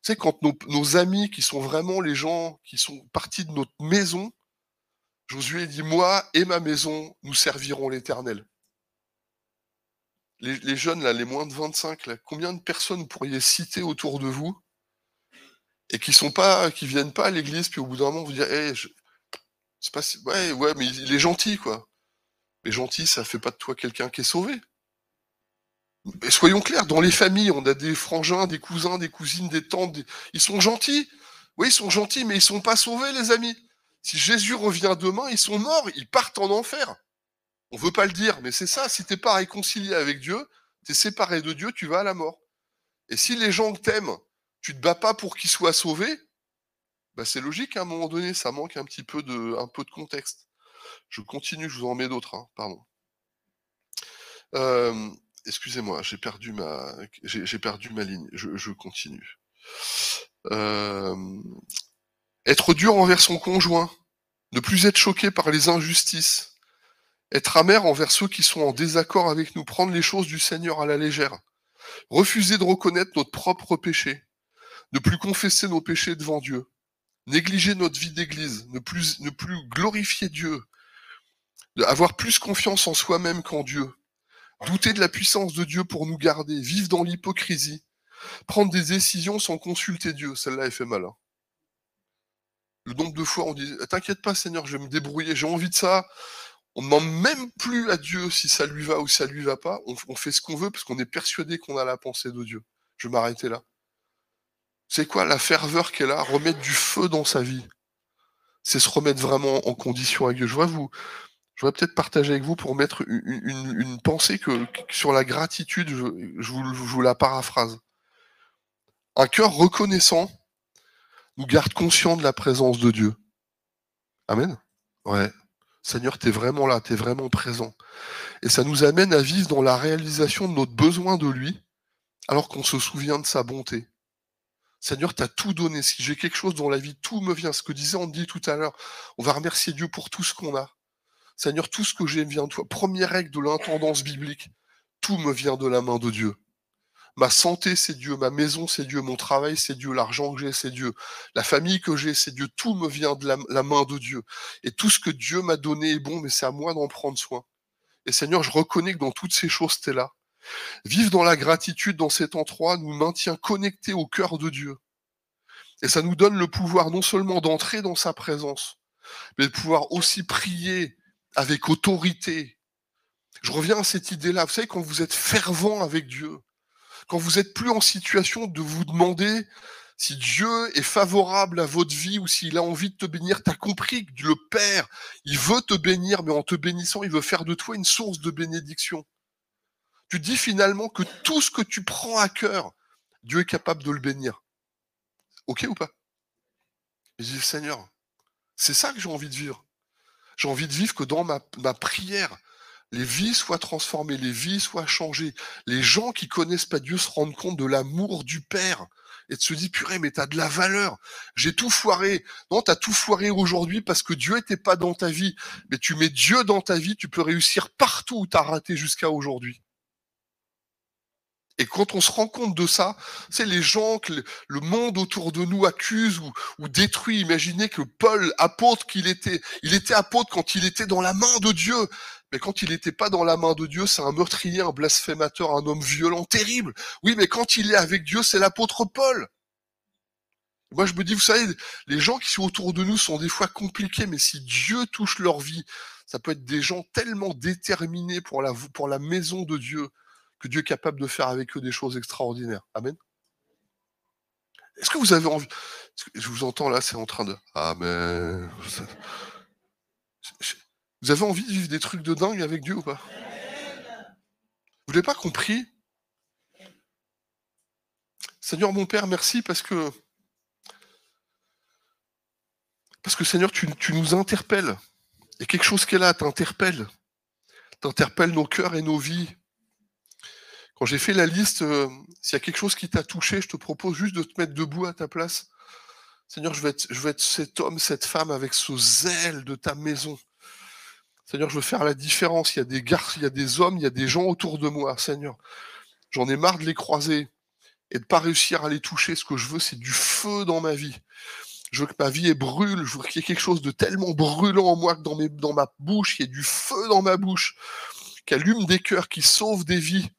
Sais, quand nos, amis, qui sont vraiment les gens qui sont partis de notre maison, Josué dit, moi et ma maison, nous servirons l'Éternel. Les, jeunes, là, les moins de 25, là, combien de personnes pourriez citer autour de vous et qui sont pas, qui viennent pas à l'église, puis au bout d'un moment vous dire, hey, je, pas ouais, ouais, mais il est gentil, quoi. Mais gentil, ça fait pas de toi quelqu'un qui est sauvé. Mais soyons clairs, dans les familles, on a des frangins, des cousins, des cousines, des tantes, ils sont gentils. Oui, ils sont gentils, mais ils sont pas sauvés, les amis. Si Jésus revient demain, ils sont morts, ils partent en enfer. On veut pas le dire, mais c'est ça. Si t'es pas réconcilié avec Dieu, tu es séparé de Dieu, tu vas à la mort. Et si les gens t'aiment, tu te bats pas pour qu'ils soient sauvés, bah c'est logique à un moment donné, ça manque un petit peu un peu de contexte. Je continue, je vous en mets d'autres, hein, pardon. Euh, excusez-moi, j'ai perdu ma, j'ai perdu ma ligne. Je, continue. Euh, être dur envers son conjoint, ne plus être choqué par les injustices, être amer envers ceux qui sont en désaccord avec nous, prendre les choses du Seigneur à la légère, refuser de reconnaître notre propre péché, ne plus confesser nos péchés devant Dieu, négliger notre vie d'église, ne plus, ne plus glorifier Dieu, avoir plus confiance en soi-même qu'en Dieu, douter de la puissance de Dieu pour nous garder, vivre dans l'hypocrisie, prendre des décisions sans consulter Dieu. Celle-là, elle fait mal. Hein. Le nombre de fois, on dit T'inquiète pas, Seigneur, je vais me débrouiller, j'ai envie de ça. On ne demande même plus à Dieu si ça lui va ou ça lui va pas. On, fait ce qu'on veut parce qu'on est persuadé qu'on a la pensée de Dieu. Je vais m'arrêter là. C'est quoi la ferveur qu'elle a Remettre du feu dans sa vie? C'est se remettre vraiment en condition avec Dieu. Je vois vous, je voudrais peut-être partager avec vous pour mettre une, pensée que, sur la gratitude, je, vous, la paraphrase. Un cœur reconnaissant nous garde conscient de la présence de Dieu. Amen. Ouais. Seigneur, tu es vraiment là, tu es vraiment présent. Et ça nous amène à vivre dans la réalisation de notre besoin de lui, alors qu'on se souvient de sa bonté. Seigneur, tu as tout donné. Si j'ai quelque chose dans la vie, tout me vient. Ce que disait Andy tout à l'heure, on va remercier Dieu pour tout ce qu'on a. Seigneur, tout ce que j'ai vient de toi. Première règle de l'intendance biblique, tout me vient de la main de Dieu. Ma santé, c'est Dieu. Ma maison, c'est Dieu. Mon travail, c'est Dieu. L'argent que j'ai, c'est Dieu. La famille que j'ai, c'est Dieu. Tout me vient de la, main de Dieu. Et tout ce que Dieu m'a donné est bon, mais c'est à moi d'en prendre soin. Et Seigneur, je reconnais que dans toutes ces choses, tu es là. Vivre dans la gratitude dans cet endroit nous maintient connectés au cœur de Dieu. Et ça nous donne le pouvoir non seulement d'entrer dans sa présence, mais de pouvoir aussi prier avec autorité. Je reviens à cette idée-là. Vous savez, quand vous êtes fervent avec Dieu, quand vous n'êtes plus en situation de vous demander si Dieu est favorable à votre vie ou s'il a envie de te bénir, tu as compris que le Père, il veut te bénir, mais en te bénissant, il veut faire de toi une source de bénédiction. Tu dis finalement que tout ce que tu prends à cœur, Dieu est capable de le bénir. OK ou pas? Je dis, Seigneur, c'est ça que j'ai envie de vivre. J'ai envie de vivre que dans ma, prière, les vies soient transformées, les vies soient changées. Les gens qui connaissent pas Dieu se rendent compte de l'amour du Père et de se dire, purée, mais t'as de la valeur. J'ai tout foiré. Non, t'as tout foiré aujourd'hui parce que Dieu était pas dans ta vie. Mais tu mets Dieu dans ta vie, tu peux réussir partout où t'as raté jusqu'à aujourd'hui. Et quand on se rend compte de ça, c'est les gens que le monde autour de nous accuse ou, détruit. Imaginez que Paul, apôtre qu'il était, il était apôtre quand il était dans la main de Dieu. Mais quand il n'était pas dans la main de Dieu, c'est un meurtrier, un blasphémateur, un homme violent, terrible. Oui, mais quand il est avec Dieu, c'est l'apôtre Paul. Moi, je me dis, vous savez, les gens qui sont autour de nous sont des fois compliqués, mais si Dieu touche leur vie, ça peut être des gens tellement déterminés pour la, pour la maison de Dieu que Dieu est capable de faire avec eux des choses extraordinaires. Amen. Est-ce que vous avez envie Je vous entends là, c'est en train de. Amen. Vous avez envie de vivre des trucs de dingue avec Dieu ou pas? Vous l'avez pas compris? Seigneur mon Père, merci parce que parce que Seigneur, tu, nous interpelles. A quelque chose qui est là, t'interpelles. T'interpelles nos cœurs et nos vies. Quand j'ai fait la liste, euh, s'il y a quelque chose qui t'a touché, je te propose juste de te mettre debout à ta place. Seigneur, je veux être, je veux être cet homme, cette femme avec ce zèle de ta maison. Seigneur, je veux faire la différence. Il y a des garçons, il y a des hommes, il y a des gens autour de moi, Seigneur. J'en ai marre de les croiser et de pas réussir à les toucher. Ce que je veux, c'est du feu dans ma vie. Je veux que ma vie brûle. Je veux qu'il y ait quelque chose de tellement brûlant en moi que dans ma bouche, il y ait du feu dans ma bouche, qui allume des cœurs, qui sauve des vies.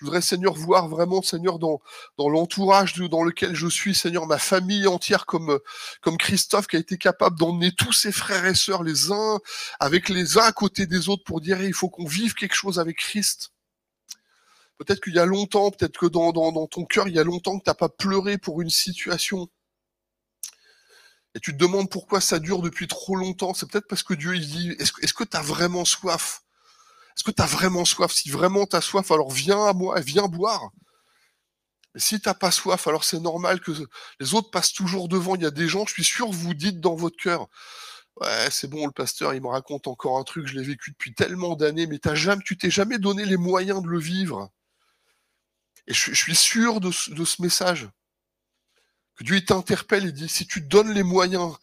Je voudrais, Seigneur, voir vraiment, Seigneur, dans, dans l'entourage dans lequel je suis, Seigneur, ma famille entière, comme, comme Christophe, qui a été capable d'emmener tous ses frères et sœurs, les uns avec les uns à côté des autres, pour dire, il faut qu'on vive quelque chose avec Christ. Peut-être qu'il y a longtemps, peut-être que dans, dans, dans ton cœur, il y a longtemps que tu n'as pas pleuré pour une situation. Et tu te demandes pourquoi ça dure depuis trop longtemps, c'est peut-être parce que Dieu il dit est-ce que tu as vraiment soif? Est-ce que tu as vraiment soif? Si vraiment tu as soif, alors viens à moi, viens boire. Mais si t'as pas soif, alors c'est normal que les autres passent toujours devant. Il y a des gens, je suis sûr, vous dites dans votre cœur Ouais, c'est bon, le pasteur, il me raconte encore un truc, je l'ai vécu depuis tellement d'années, mais t'as jamais, tu t'es jamais donné les moyens de le vivre. Et je, suis sûr de ce message. Dieu t'interpelle et dit, si tu donnes les moyens,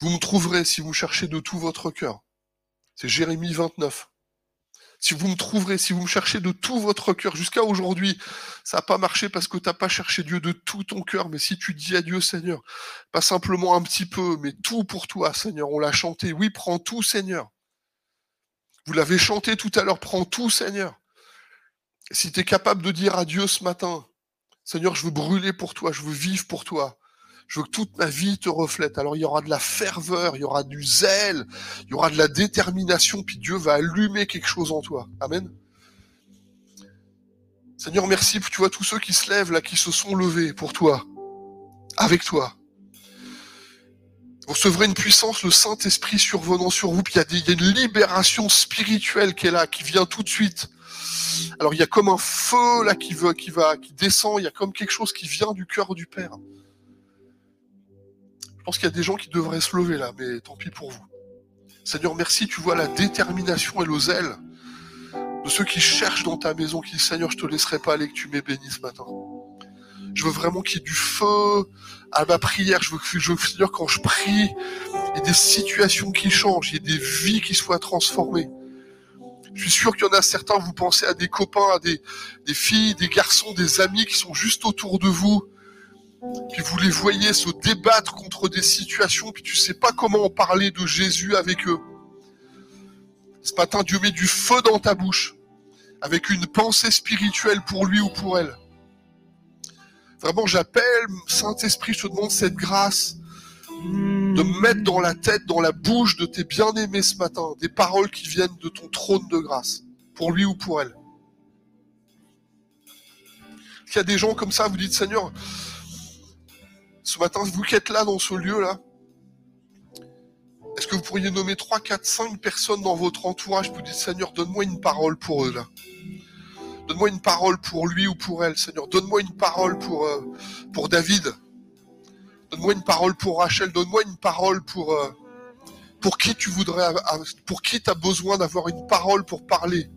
vous me trouverez si vous cherchez de tout votre cœur. C'est Jérémie 29. Si vous me trouverez, si vous me cherchez de tout votre cœur, jusqu'à aujourd'hui, ça n'a pas marché parce que tu n'as pas cherché Dieu de tout ton cœur, mais si tu dis à Dieu, Seigneur, pas simplement un petit peu, mais tout pour toi, Seigneur, on l'a chanté, oui, prends tout, Seigneur. Vous l'avez chanté tout à l'heure, prends tout, Seigneur. Si tu es capable de dire à Dieu ce matin, Seigneur, je veux brûler pour toi, je veux vivre pour toi. Je veux que toute ma vie te reflète. Alors il y aura de la ferveur, il y aura du zèle, il y aura de la détermination, puis Dieu va allumer quelque chose en toi. Amen. Seigneur, merci tu vois tous ceux qui se lèvent là, qui se sont levés pour toi, avec toi. Vous recevrez une puissance, le Saint-Esprit survenant sur vous, puis il y, a une libération spirituelle qui est là, qui vient tout de suite. Alors il y a comme un feu là qui veut, qui va, qui descend. Il y a comme quelque chose qui vient du cœur du Père. Je pense qu'il y a des gens qui devraient se lever là, mais tant pis pour vous. Seigneur, merci. Tu vois la détermination et le zèle de ceux qui cherchent dans ta maison, qui Seigneur, je te laisserai pas aller, que tu béni ce matin. Je veux vraiment qu'il y ait du feu à ma prière. Je veux que, je veux, Seigneur, quand je prie, il y ait des situations qui changent, il y ait des vies qui soient transformées. Je suis sûr qu'il y en a certains, vous pensez à des copains, à des, filles, des garçons, des amis qui sont juste autour de vous, puis vous les voyez se débattre contre des situations, puis tu sais pas comment en parler de Jésus avec eux. Ce matin, Dieu met du feu dans ta bouche, avec une pensée spirituelle pour lui ou pour elle. Vraiment, j'appelle, Saint-Esprit, je te demande cette grâce de mettre dans la tête, dans la bouche de tes bien-aimés ce matin, des paroles qui viennent de ton trône de grâce, pour lui ou pour elle. S'il y a des gens comme ça, vous dites Seigneur, ce matin, vous qui êtes là dans ce lieu-là, est-ce que vous pourriez nommer 3, 4, 5 personnes dans votre entourage pour dire Seigneur, donne-moi une parole pour eux là. Donne-moi une parole pour lui ou pour elle, Seigneur. Donne-moi une parole pour, euh, pour David. Donne-moi une parole pour Rachel, donne-moi une parole pour, euh, pour qui tu voudrais, pour qui tu besoin d'avoir une parole pour parler.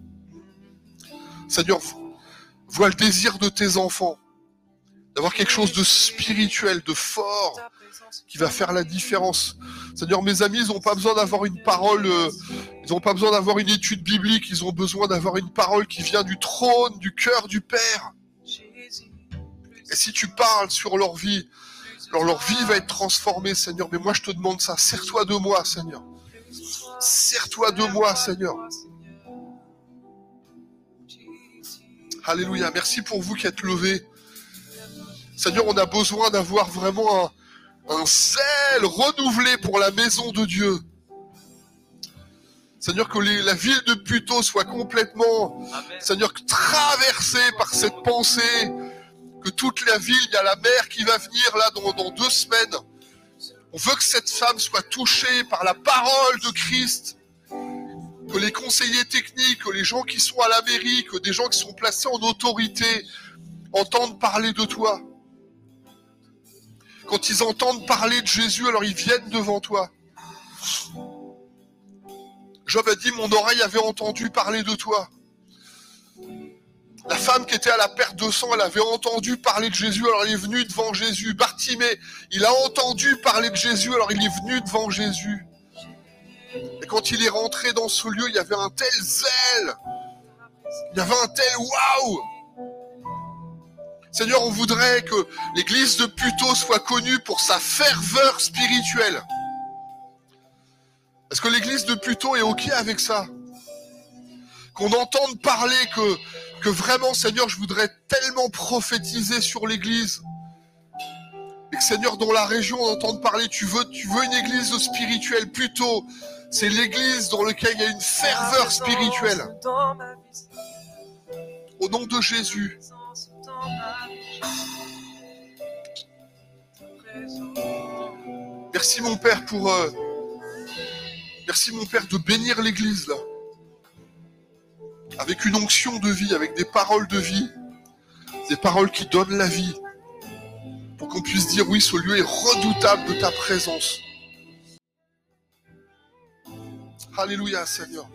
Seigneur, vois le désir de tes enfants, d'avoir quelque chose de spirituel, de fort, qui va faire la différence. Seigneur, mes amis, ils n'ont pas besoin d'avoir une parole, euh, ils n'ont pas besoin d'avoir une étude biblique, ils ont besoin d'avoir une parole qui vient du trône, du cœur du Père. Et si tu parles sur leur vie, alors leur vie va être transformée, Seigneur. Mais moi, je te demande ça. Serre-toi de moi, Seigneur. Serre-toi de moi, Seigneur. Alléluia. Merci pour vous qui êtes levés. Seigneur, on a besoin d'avoir vraiment un, un zèle renouvelé pour la maison de Dieu. Seigneur, que la ville de Puto soit complètement, Seigneur, traversée par cette pensée, que toute la ville, il y a la mer qui va venir là dans, dans deux semaines. On veut que cette femme soit touchée par la parole de Christ que les conseillers techniques, que les gens qui sont à la mairie, que des gens qui sont placés en autorité entendent parler de toi. Quand ils entendent parler de Jésus, alors ils viennent devant toi. Job a dit, mon oreille avait entendu parler de toi. La femme qui était à la perte de sang, elle avait entendu parler de Jésus, alors il est venu devant Jésus. Bartimée, il a entendu parler de Jésus, alors il est venu devant Jésus. Et quand il est rentré dans ce lieu, il y avait un tel zèle. Il y avait un tel waouh. Seigneur, on voudrait que l'église de Puto soit connue pour sa ferveur spirituelle. Est-ce que l'église de Puto est OK avec ça? Qu'on entende parler que, que vraiment, Seigneur, je voudrais tellement prophétiser sur l'église. Et que Seigneur, dans la région, on entende parler, tu veux, tu veux une église spirituelle Puto c'est l'église dans laquelle il y a une ferveur spirituelle. Au nom de Jésus. Merci mon Père pour... Euh, merci mon Père de bénir l'église là. Avec une onction de vie, avec des paroles de vie. Des paroles qui donnent la vie. Pour qu'on puisse dire oui, ce lieu est redoutable de ta présence. Alléluia, Seigneur.